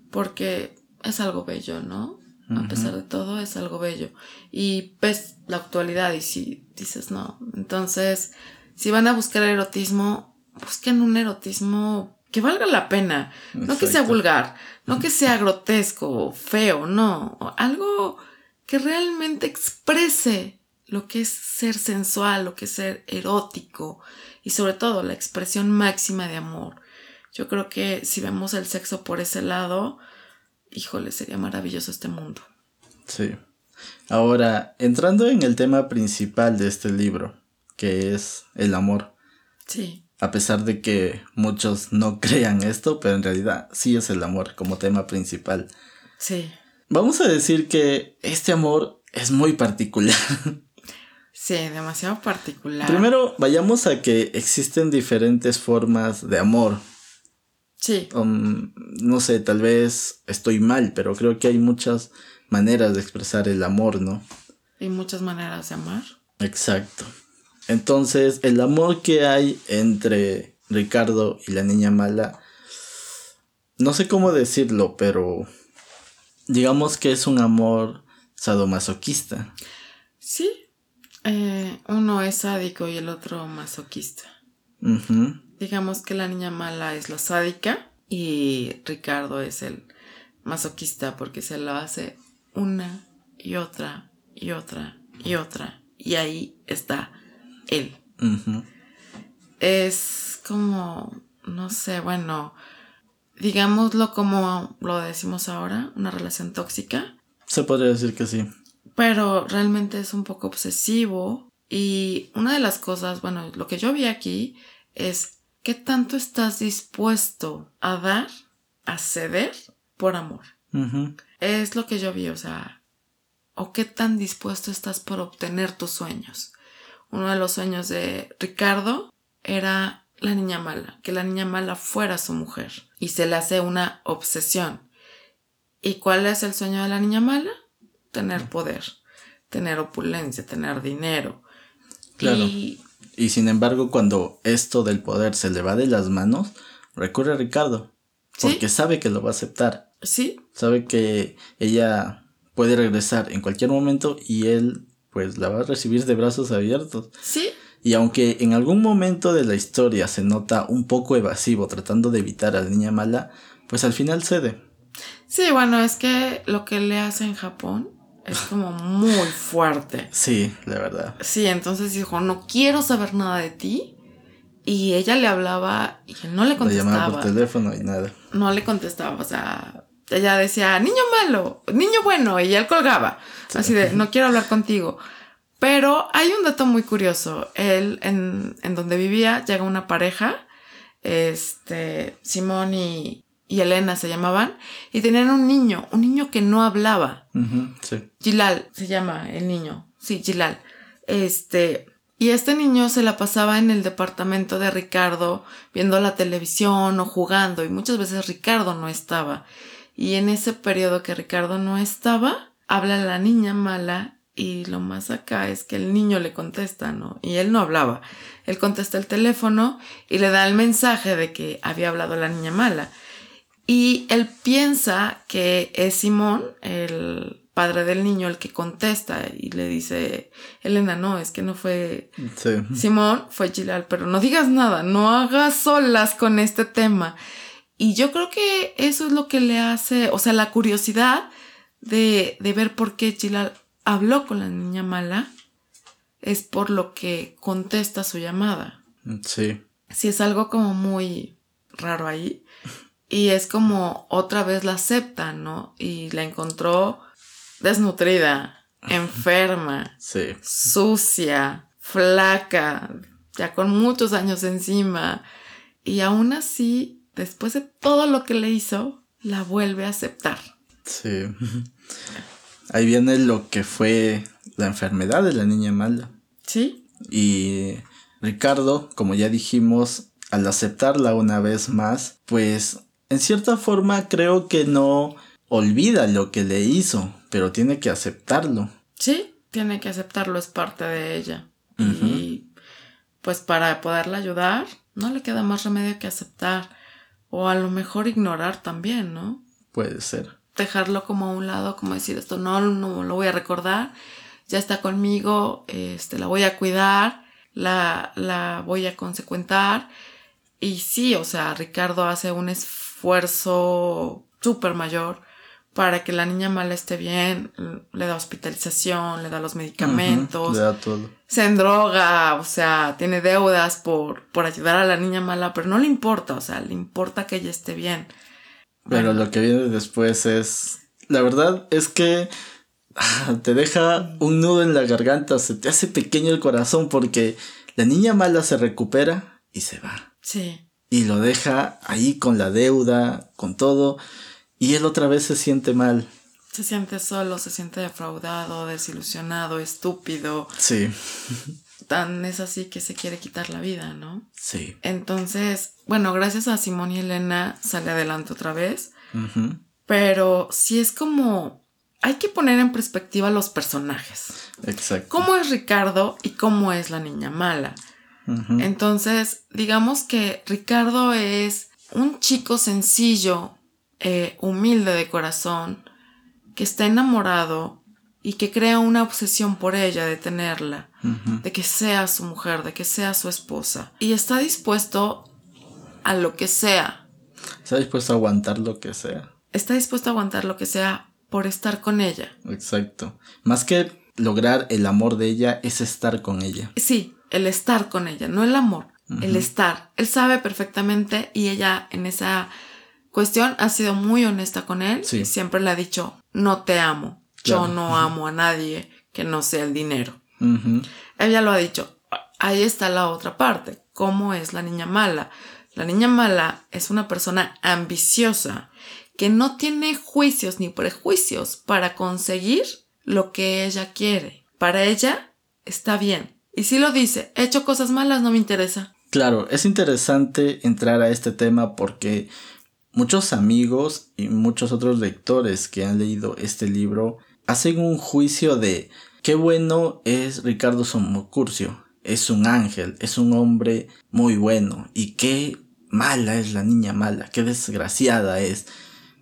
[SPEAKER 2] porque es algo bello, ¿no? A pesar de todo, es algo bello. Y ves la actualidad y si dices no. Entonces, si van a buscar erotismo, busquen un erotismo que valga la pena. No que sea vulgar, no que sea grotesco, feo, no. Algo que realmente exprese lo que es ser sensual, lo que es ser erótico y sobre todo la expresión máxima de amor. Yo creo que si vemos el sexo por ese lado, híjole, sería maravilloso este mundo.
[SPEAKER 1] Sí. Ahora, entrando en el tema principal de este libro, que es el amor.
[SPEAKER 2] Sí.
[SPEAKER 1] A pesar de que muchos no crean esto, pero en realidad sí es el amor como tema principal.
[SPEAKER 2] Sí.
[SPEAKER 1] Vamos a decir que este amor es muy particular.
[SPEAKER 2] Sí, demasiado particular.
[SPEAKER 1] Primero, vayamos a que existen diferentes formas de amor.
[SPEAKER 2] Sí.
[SPEAKER 1] Um, no sé, tal vez estoy mal, pero creo que hay muchas maneras de expresar el amor, ¿no?
[SPEAKER 2] Hay muchas maneras de amar.
[SPEAKER 1] Exacto. Entonces, el amor que hay entre Ricardo y la niña mala, no sé cómo decirlo, pero digamos que es un amor sadomasoquista.
[SPEAKER 2] Sí. Eh, uno es sádico y el otro masoquista. Digamos que la niña mala es la sádica y Ricardo es el masoquista porque se lo hace una y otra y otra y otra. Y ahí está él. Es como, no sé, bueno, digámoslo como lo decimos ahora, una relación tóxica.
[SPEAKER 1] Se podría decir que sí.
[SPEAKER 2] Pero realmente es un poco obsesivo. Y una de las cosas, bueno, lo que yo vi aquí es ¿Qué tanto estás dispuesto a dar, a ceder por amor? Es lo que yo vi, o sea, o qué tan dispuesto estás por obtener tus sueños. Uno de los sueños de Ricardo era la niña mala, que la niña mala fuera su mujer y se le hace una obsesión. ¿Y cuál es el sueño de la niña mala? Tener poder, tener opulencia, tener dinero.
[SPEAKER 1] Claro. Y y sin embargo, cuando esto del poder se le va de las manos, recurre a Ricardo. Porque sabe que lo va a aceptar.
[SPEAKER 2] Sí.
[SPEAKER 1] Sabe que ella puede regresar en cualquier momento y él pues la va a recibir de brazos abiertos.
[SPEAKER 2] Sí.
[SPEAKER 1] Y aunque en algún momento de la historia se nota un poco evasivo tratando de evitar a la niña mala, pues al final cede.
[SPEAKER 2] Sí, bueno, es que lo que le hace en Japón es como muy fuerte.
[SPEAKER 1] Sí, la verdad.
[SPEAKER 2] Sí, entonces dijo, no quiero saber nada de ti. Y ella le hablaba y él no le
[SPEAKER 1] Le llamaba
[SPEAKER 2] contestaba.
[SPEAKER 1] por teléfono y nada.
[SPEAKER 2] no le contestaba, o sea, ella decía, niño malo, niño bueno, y él colgaba, así de, no quiero hablar contigo. Pero hay un dato muy curioso, él, en, en donde vivía, llega una pareja, este, Simón y, y Elena se llamaban, y tenían un niño, un niño que no hablaba.
[SPEAKER 1] Ujú, sí.
[SPEAKER 2] Gilal se llama el niño. Sí, Gilal. Este. Y este niño se la pasaba en el departamento de Ricardo viendo la televisión o jugando y muchas veces Ricardo no estaba. Y en ese periodo que Ricardo no estaba, habla la niña mala y lo más acá es que el niño le contesta, ¿no? Y él no hablaba. Él contesta el teléfono y le da el mensaje de que había hablado la niña mala. Y él piensa que es Simón, el padre del niño, el que contesta y le dice, Elena, no, es que no fue
[SPEAKER 1] Sí.
[SPEAKER 2] Simón, fue Gilal, pero no digas nada, no hagas solas con este tema. Y yo creo que eso es lo que le hace, o sea, la curiosidad de, de ver por qué Gilal habló con la niña mala es por lo que contesta su llamada
[SPEAKER 1] Sí.
[SPEAKER 2] sí es algo como muy raro ahí. Y es como otra vez la acepta, ¿no? Y la encontró desnutrida, enferma,
[SPEAKER 1] Sí.
[SPEAKER 2] sucia, flaca, ya con muchos años encima. Y aún así, después de todo lo que le hizo, la vuelve a aceptar.
[SPEAKER 1] Sí. Ahí viene lo que fue la enfermedad de la niña mala.
[SPEAKER 2] ¿Sí?
[SPEAKER 1] Y Ricardo, como ya dijimos, al aceptarla una vez más, pues en cierta forma creo que no olvida lo que le hizo, pero tiene que aceptarlo.
[SPEAKER 2] Sí, tiene que aceptarlo, es parte de ella. Y pues para poderla ayudar, no le queda más remedio que aceptar. O a lo mejor ignorar también, ¿no?
[SPEAKER 1] Puede ser.
[SPEAKER 2] Dejarlo como a un lado, como decir esto no, no lo voy a recordar, ya está conmigo, este, la voy a cuidar, la, la voy a consecuentar. Y sí, o sea, Ricardo hace un esfuerzo súper mayor para que la niña mala esté bien, le da hospitalización, le da los medicamentos,
[SPEAKER 1] Ujú, le da todo.
[SPEAKER 2] se endroga, o sea, tiene deudas por, por ayudar a la niña mala, pero no le importa, o sea, le importa que ella esté bien.
[SPEAKER 1] Pero
[SPEAKER 2] Bueno.
[SPEAKER 1] lo que viene después es... La verdad es que ah, te deja un nudo en la garganta, se te hace pequeño el corazón porque la niña mala se recupera y se va.
[SPEAKER 2] Sí,
[SPEAKER 1] Y lo deja ahí con la deuda, con todo. Y él otra vez se siente mal.
[SPEAKER 2] se siente solo, se siente defraudado, desilusionado, estúpido.
[SPEAKER 1] Sí,
[SPEAKER 2] Tan es así que se quiere quitar la vida, ¿no?
[SPEAKER 1] sí.
[SPEAKER 2] Entonces, bueno, gracias a Simón y Elena sale adelante otra vez. Pero sí es como... Hay que poner en perspectiva los personajes.
[SPEAKER 1] Exacto.
[SPEAKER 2] ¿Cómo es Ricardo y cómo es la niña mala? Entonces, digamos que Ricardo es un chico sencillo, eh, humilde de corazón, que está enamorado y que crea una obsesión por ella de tenerla, de que sea su mujer, de que sea su esposa. Y está dispuesto a lo que sea.
[SPEAKER 1] Está dispuesto a aguantar lo que sea.
[SPEAKER 2] Está dispuesto a aguantar lo que sea por estar con ella.
[SPEAKER 1] Exacto. Más que lograr el amor de ella, es estar con ella.
[SPEAKER 2] Sí, el estar con ella, no el amor, el estar. Él sabe perfectamente y ella en esa cuestión ha sido muy honesta con él.
[SPEAKER 1] Sí.
[SPEAKER 2] y siempre le ha dicho, no te amo, yo no amo a nadie que no sea el dinero.
[SPEAKER 1] Ujú,
[SPEAKER 2] Ella lo ha dicho. Ahí está la otra parte. ¿Cómo es la niña mala? La niña mala es una persona ambiciosa que no tiene juicios ni prejuicios para conseguir lo que ella quiere. Para ella está bien. Y si lo dice, he hecho cosas malas, no me interesa.
[SPEAKER 1] Claro, es interesante entrar a este tema porque muchos amigos y muchos otros lectores que han leído este libro hacen un juicio de qué bueno es Ricardo Somocurcio. Es un ángel, es un hombre muy bueno. Y qué mala es la niña mala, qué desgraciada es.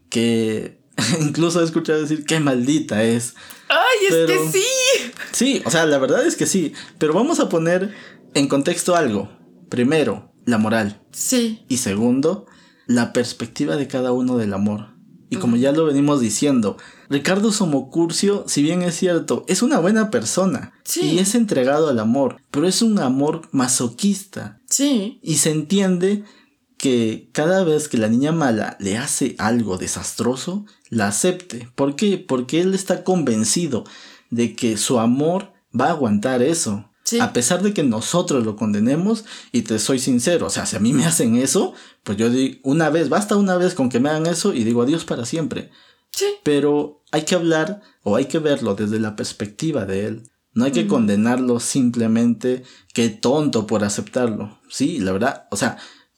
[SPEAKER 1] Que incluso he escuchado decir qué maldita es.
[SPEAKER 2] ¡Ay, es que sí!
[SPEAKER 1] Sí, o sea, la verdad es que sí. Pero vamos a poner en contexto algo. Primero, la moral.
[SPEAKER 2] Sí,
[SPEAKER 1] Y segundo, la perspectiva de cada uno del amor. Y como ya lo venimos diciendo, Ricardo Somocurcio, si bien es cierto, es una buena persona y es entregado al amor, pero es un amor masoquista.
[SPEAKER 2] Sí.
[SPEAKER 1] Y se entiende que cada vez que la niña mala le hace algo desastroso, la acepte. ¿Por qué? Porque él está convencido de que su amor va a aguantar eso. A pesar de que nosotros lo condenemos, y te soy sincero, o sea, si a mí me hacen eso, pues yo digo, una vez, basta una vez con que me hagan eso y digo adiós para siempre.
[SPEAKER 2] Sí.
[SPEAKER 1] Pero hay que hablar o hay que verlo desde la perspectiva de él. No hay que condenarlo simplemente que tonto por aceptarlo. Sí, la verdad, o sea,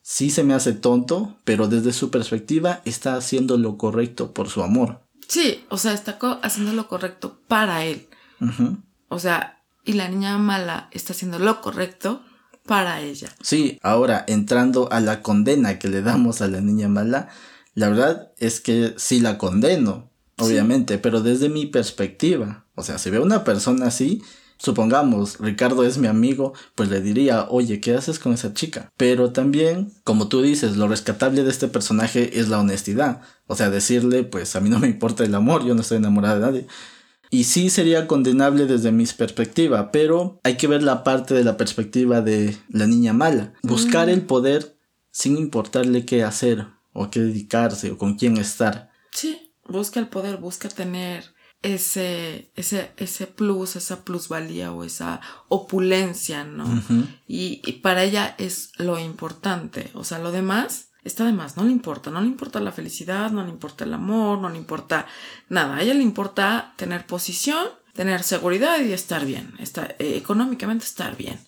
[SPEAKER 1] sí se me hace tonto, pero desde su perspectiva está haciendo lo correcto por su amor.
[SPEAKER 2] Sí, o sea, está haciendo lo correcto para él. O sea, y la niña mala está haciendo lo correcto para ella.
[SPEAKER 1] Sí, ahora entrando a la condena que le damos a la niña mala, la verdad es que sí la condeno, obviamente, pero desde mi perspectiva. O sea, si veo una persona así, supongamos, Ricardo es mi amigo, pues le diría, oye, ¿qué haces con esa chica? Pero también, como tú dices, lo rescatable de este personaje es la honestidad. O sea, decirle, pues a mí no me importa el amor, yo no estoy enamorada de nadie. Y sí sería condenable desde mi perspectiva, pero hay que ver la parte de la perspectiva de la niña mala. Buscar mm. el poder sin importarle qué hacer o qué dedicarse o con quién estar.
[SPEAKER 2] Sí, busca el poder, busca tener ese, ese, ese plus, esa plusvalía o esa opulencia, ¿no? y, y para ella es lo importante. O sea, lo demás está de más, no le importa, no le importa la felicidad, no le importa el amor, no le importa nada, a ella le importa tener posición, tener seguridad y estar bien, estar, eh, económicamente estar bien,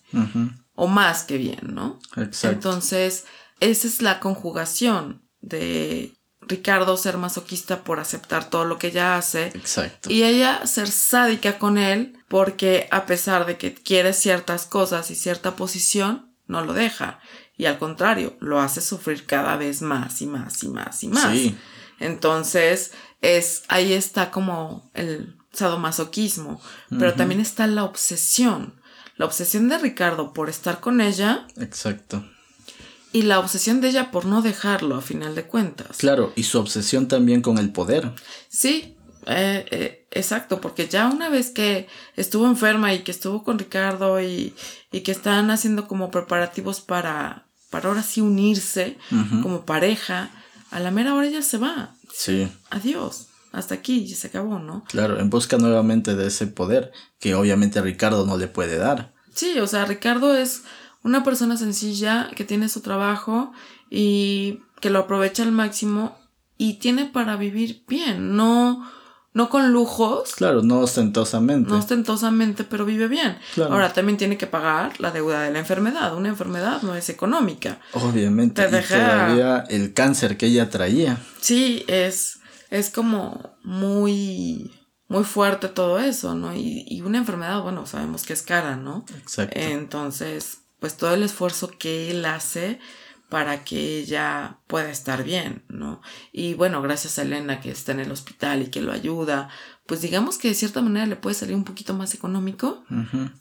[SPEAKER 2] o más que bien, ¿no? Exacto. Entonces, esa es la conjugación de Ricardo ser masoquista por aceptar todo lo que ella hace.
[SPEAKER 1] Exacto.
[SPEAKER 2] Y ella ser sádica con él porque a pesar de que quiere ciertas cosas y cierta posición, no lo deja y al contrario, lo hace sufrir cada vez más y más y más y más. Sí. Entonces, es, ahí está como el sadomasoquismo, pero también está la obsesión. La obsesión de Ricardo por estar con ella.
[SPEAKER 1] Exacto.
[SPEAKER 2] Y la obsesión de ella por no dejarlo, a final de cuentas.
[SPEAKER 1] Claro, y su obsesión también con el poder.
[SPEAKER 2] Sí, eh, eh, exacto, porque ya una vez que estuvo enferma y que estuvo con Ricardo y, y que están haciendo como preparativos para, para ahora sí unirse como pareja, a la mera hora ella se va.
[SPEAKER 1] Sí.
[SPEAKER 2] Adiós. Hasta aquí y se acabó, ¿no?
[SPEAKER 1] Claro, en busca nuevamente de ese poder que obviamente Ricardo no le puede dar.
[SPEAKER 2] Sí, o sea, Ricardo es una persona sencilla que tiene su trabajo y que lo aprovecha al máximo y tiene para vivir bien, no no con lujos.
[SPEAKER 1] Claro, no ostentosamente.
[SPEAKER 2] No ostentosamente, pero vive bien. Ahora también tiene que pagar la deuda de la enfermedad. Una enfermedad no es económica.
[SPEAKER 1] Obviamente. Te todavía el cáncer que ella traía.
[SPEAKER 2] Sí, es, es como muy, muy fuerte todo eso, ¿no? Y, y una enfermedad, bueno, sabemos que es cara, ¿no?
[SPEAKER 1] Exacto.
[SPEAKER 2] Entonces, pues todo el esfuerzo que él hace para que ella pueda estar bien, ¿no? Y bueno, gracias a Elena que está en el hospital y que lo ayuda, pues digamos que de cierta manera le puede salir un poquito más económico,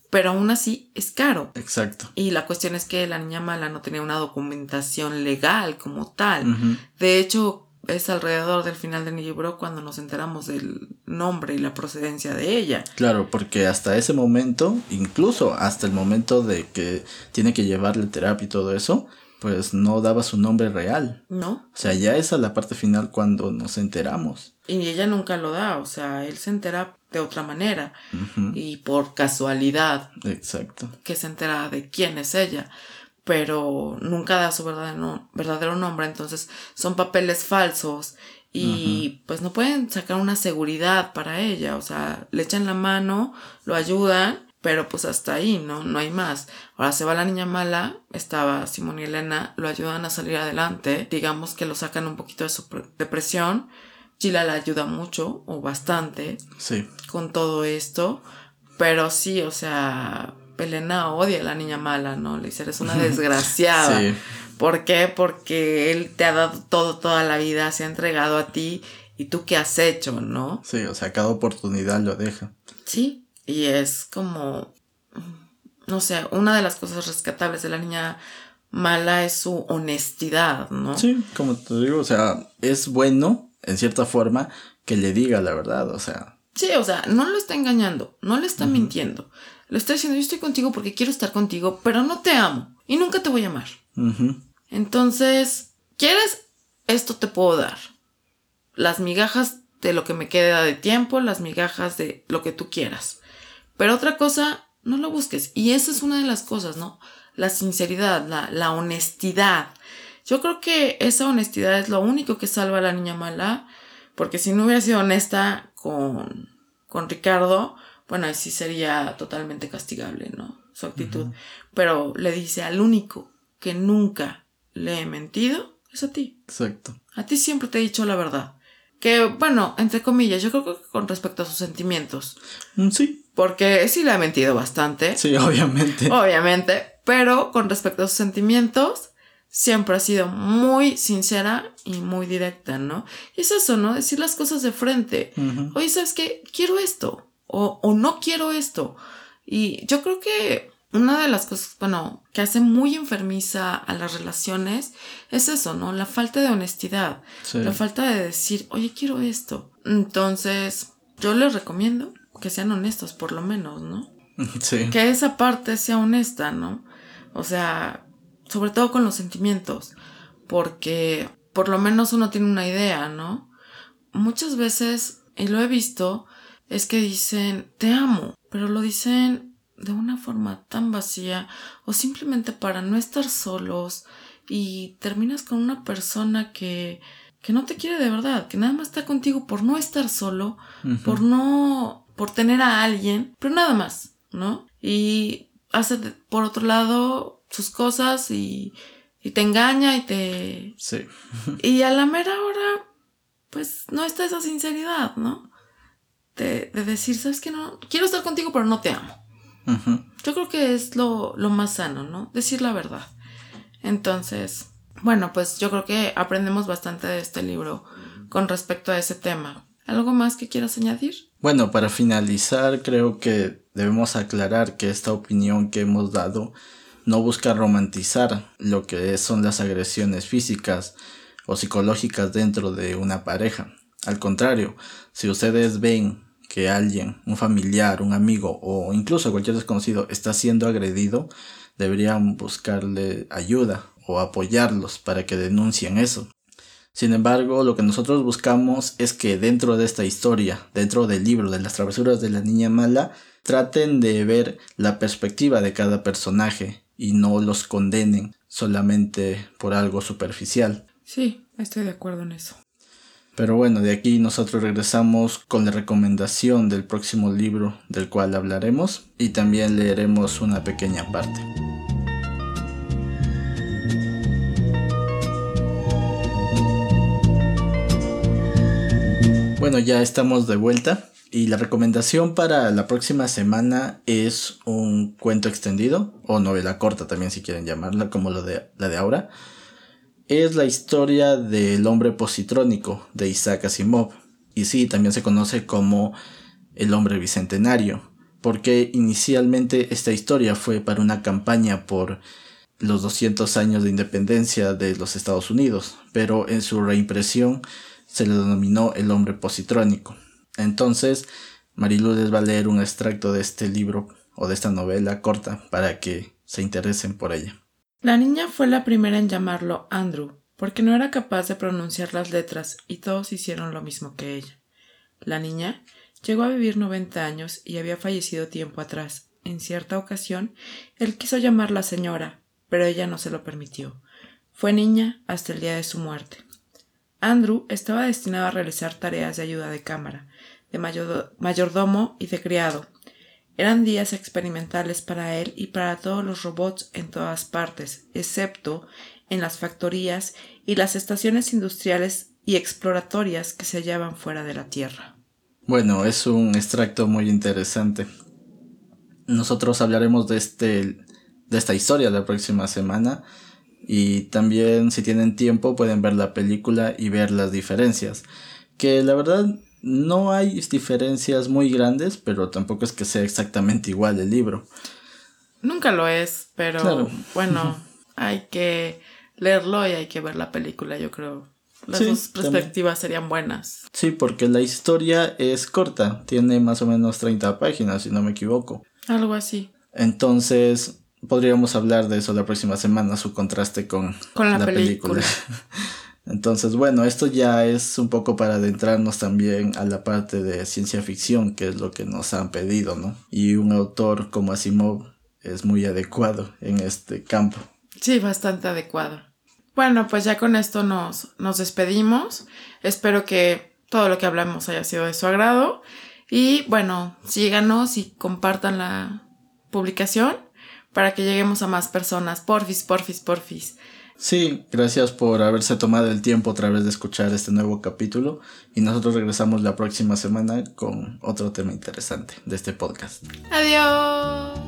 [SPEAKER 2] pero aún así es caro.
[SPEAKER 1] Exacto.
[SPEAKER 2] Y la cuestión es que la niña mala no tenía una documentación legal como tal. De hecho, es alrededor del final del libro cuando nos enteramos del nombre y la procedencia de ella.
[SPEAKER 1] Claro, porque hasta ese momento, incluso hasta el momento de que tiene que llevarle terapia y todo eso, pues no daba su nombre real.
[SPEAKER 2] No.
[SPEAKER 1] O sea, ya esa es la parte final cuando nos enteramos.
[SPEAKER 2] Y ella nunca lo da, o sea, él se entera de otra manera y por casualidad.
[SPEAKER 1] Exacto.
[SPEAKER 2] Que se entera de quién es ella, pero nunca da su verdadero, verdadero nombre, entonces son papeles falsos y pues no pueden sacar una seguridad para ella, o sea, le echan la mano, lo ayudan pero pues hasta ahí, ¿no? No hay más. Ahora se va la niña mala, estaba Simón y Elena, lo ayudan a salir adelante, digamos que lo sacan un poquito de su depresión. Gila la ayuda mucho o bastante
[SPEAKER 1] sí.
[SPEAKER 2] con todo esto, pero sí, o sea, Elena odia a la niña mala, ¿no? Le dice, eres una desgraciada. sí. ¿Por qué? Porque él te ha dado todo toda la vida, se ha entregado a ti y tú qué has hecho, ¿no?
[SPEAKER 1] Sí, o sea, cada oportunidad lo deja.
[SPEAKER 2] Sí, y es como, no sé, una de las cosas rescatables de la niña mala es su honestidad, ¿no?
[SPEAKER 1] Sí, como te digo, o sea, es bueno, en cierta forma, que le diga la verdad, o sea.
[SPEAKER 2] Sí, o sea, no lo está engañando, no le está mintiendo. Le está diciendo, yo estoy contigo porque quiero estar contigo, pero no te amo y nunca te voy a amar. Entonces, ¿quieres? Esto te puedo dar. Las migajas de lo que me queda de tiempo, las migajas de lo que tú quieras. Pero otra cosa, no lo busques. Y esa es una de las cosas, ¿no? La sinceridad, la, la honestidad. Yo creo que esa honestidad es lo único que salva a la niña mala. Porque si no hubiera sido honesta con, con Ricardo, bueno, ahí sí sería totalmente castigable, ¿no? Su actitud. Pero le dice al único que nunca le he mentido es a ti.
[SPEAKER 1] Exacto.
[SPEAKER 2] A ti siempre te he dicho la verdad. Que, bueno, entre comillas, yo creo que con respecto a sus sentimientos.
[SPEAKER 1] Mm, sí.
[SPEAKER 2] Porque sí le ha mentido bastante.
[SPEAKER 1] Sí, obviamente.
[SPEAKER 2] Obviamente. Pero con respecto a sus sentimientos, siempre ha sido muy sincera y muy directa, ¿no? Y es eso, ¿no? Decir las cosas de frente. Oye, ¿sabes qué? Quiero esto. O, o no quiero esto. Y yo creo que una de las cosas, bueno, que hace muy enfermiza a las relaciones es eso, ¿no? La falta de honestidad. La falta de decir, oye, quiero esto. Entonces, yo les recomiendo que sean honestos, por lo menos, ¿no? Sí. Que esa parte sea honesta, ¿no? O sea, sobre todo con los sentimientos. Porque por lo menos uno tiene una idea, ¿no? Muchas veces, y lo he visto, es que dicen, te amo, pero lo dicen de una forma tan vacía o simplemente para no estar solos y terminas con una persona que que no te quiere de verdad, que nada más está contigo por no estar solo, por no por tener a alguien, pero nada más, ¿no? Y hace por otro lado sus cosas y y te engaña y te
[SPEAKER 1] Sí.
[SPEAKER 2] y a la mera hora pues no está esa sinceridad, ¿no? De, de decir, sabes que no, quiero estar contigo, pero no te amo. Yo creo que es lo, lo más sano, ¿no? Decir la verdad. Entonces, bueno, pues yo creo que aprendemos bastante de este libro con respecto a ese tema. ¿Algo más que quieras añadir?
[SPEAKER 1] Bueno, para finalizar, creo que debemos aclarar que esta opinión que hemos dado no busca romantizar lo que son las agresiones físicas o psicológicas dentro de una pareja. Al contrario, si ustedes ven que alguien, un familiar, un amigo o incluso cualquier desconocido está siendo agredido, deberían buscarle ayuda o apoyarlos para que denuncien eso. Sin embargo, lo que nosotros buscamos es que dentro de esta historia, dentro del libro de las travesuras de la niña mala, traten de ver la perspectiva de cada personaje y no los condenen solamente por algo superficial.
[SPEAKER 2] Sí, estoy de acuerdo en eso.
[SPEAKER 1] Pero bueno, de aquí nosotros regresamos con la recomendación del próximo libro del cual hablaremos y también leeremos una pequeña parte. Bueno, ya estamos de vuelta y la recomendación para la próxima semana es un cuento extendido o novela corta también si quieren llamarla como lo de, la de ahora es la historia del hombre positrónico de Isaac Asimov. Y sí, también se conoce como el hombre bicentenario, porque inicialmente esta historia fue para una campaña por los 200 años de independencia de los Estados Unidos, pero en su reimpresión se le denominó el hombre positrónico. Entonces, Marilu les va a leer un extracto de este libro o de esta novela corta para que se interesen por ella.
[SPEAKER 2] La niña fue la primera en llamarlo Andrew, porque no era capaz de pronunciar las letras y todos hicieron lo mismo que ella. La niña llegó a vivir noventa años y había fallecido tiempo atrás. En cierta ocasión, él quiso llamarla señora, pero ella no se lo permitió. Fue niña hasta el día de su muerte. Andrew estaba destinado a realizar tareas de ayuda de cámara, de mayordomo y de criado, eran días experimentales para él y para todos los robots en todas partes, excepto en las factorías y las estaciones industriales y exploratorias que se hallaban fuera de la Tierra.
[SPEAKER 1] Bueno, es un extracto muy interesante. Nosotros hablaremos de este de esta historia la próxima semana y también si tienen tiempo pueden ver la película y ver las diferencias, que la verdad no hay diferencias muy grandes, pero tampoco es que sea exactamente igual el libro.
[SPEAKER 2] Nunca lo es, pero bueno, hay que leerlo y hay que ver la película, yo creo. Las
[SPEAKER 1] Sí,
[SPEAKER 2] dos
[SPEAKER 1] también.
[SPEAKER 2] perspectivas serían buenas.
[SPEAKER 1] Sí, porque la historia es corta, tiene más o menos 30 páginas, si no me equivoco.
[SPEAKER 2] Algo así.
[SPEAKER 1] Entonces, podríamos hablar de eso la próxima semana, su contraste con,
[SPEAKER 2] Con la película.
[SPEAKER 1] Entonces, bueno, esto ya es un poco para adentrarnos también a la parte de ciencia ficción, que es lo que nos han pedido, ¿no? Y un autor como Asimov es muy adecuado en este campo.
[SPEAKER 2] Sí, bastante adecuado. Bueno, pues ya con esto nos, nos despedimos. Espero que todo lo que hablamos haya sido de su agrado. Y bueno, síganos y compartan la publicación para que lleguemos a más personas. Porfis, porfis, porfis.
[SPEAKER 1] Sí, gracias por haberse tomado el tiempo otra vez de escuchar este nuevo capítulo y nosotros regresamos la próxima semana con otro tema interesante de este podcast.
[SPEAKER 2] Adiós.